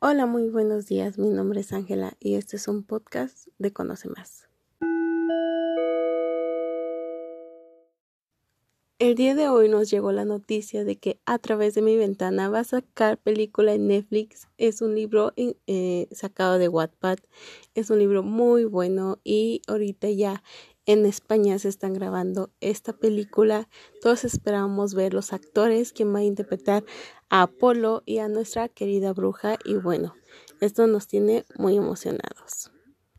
Hola, muy buenos días. Mi nombre es Ángela y este es un podcast de Conoce Más. El día de hoy nos llegó la noticia de que a través de mi ventana va a sacar película en Netflix. Es un libro eh, sacado de Wattpad. Es un libro muy bueno y ahorita ya en España se están grabando esta película. Todos esperamos ver los actores, quien va a interpretar a Apolo y a nuestra querida bruja. Y bueno, esto nos tiene muy emocionados.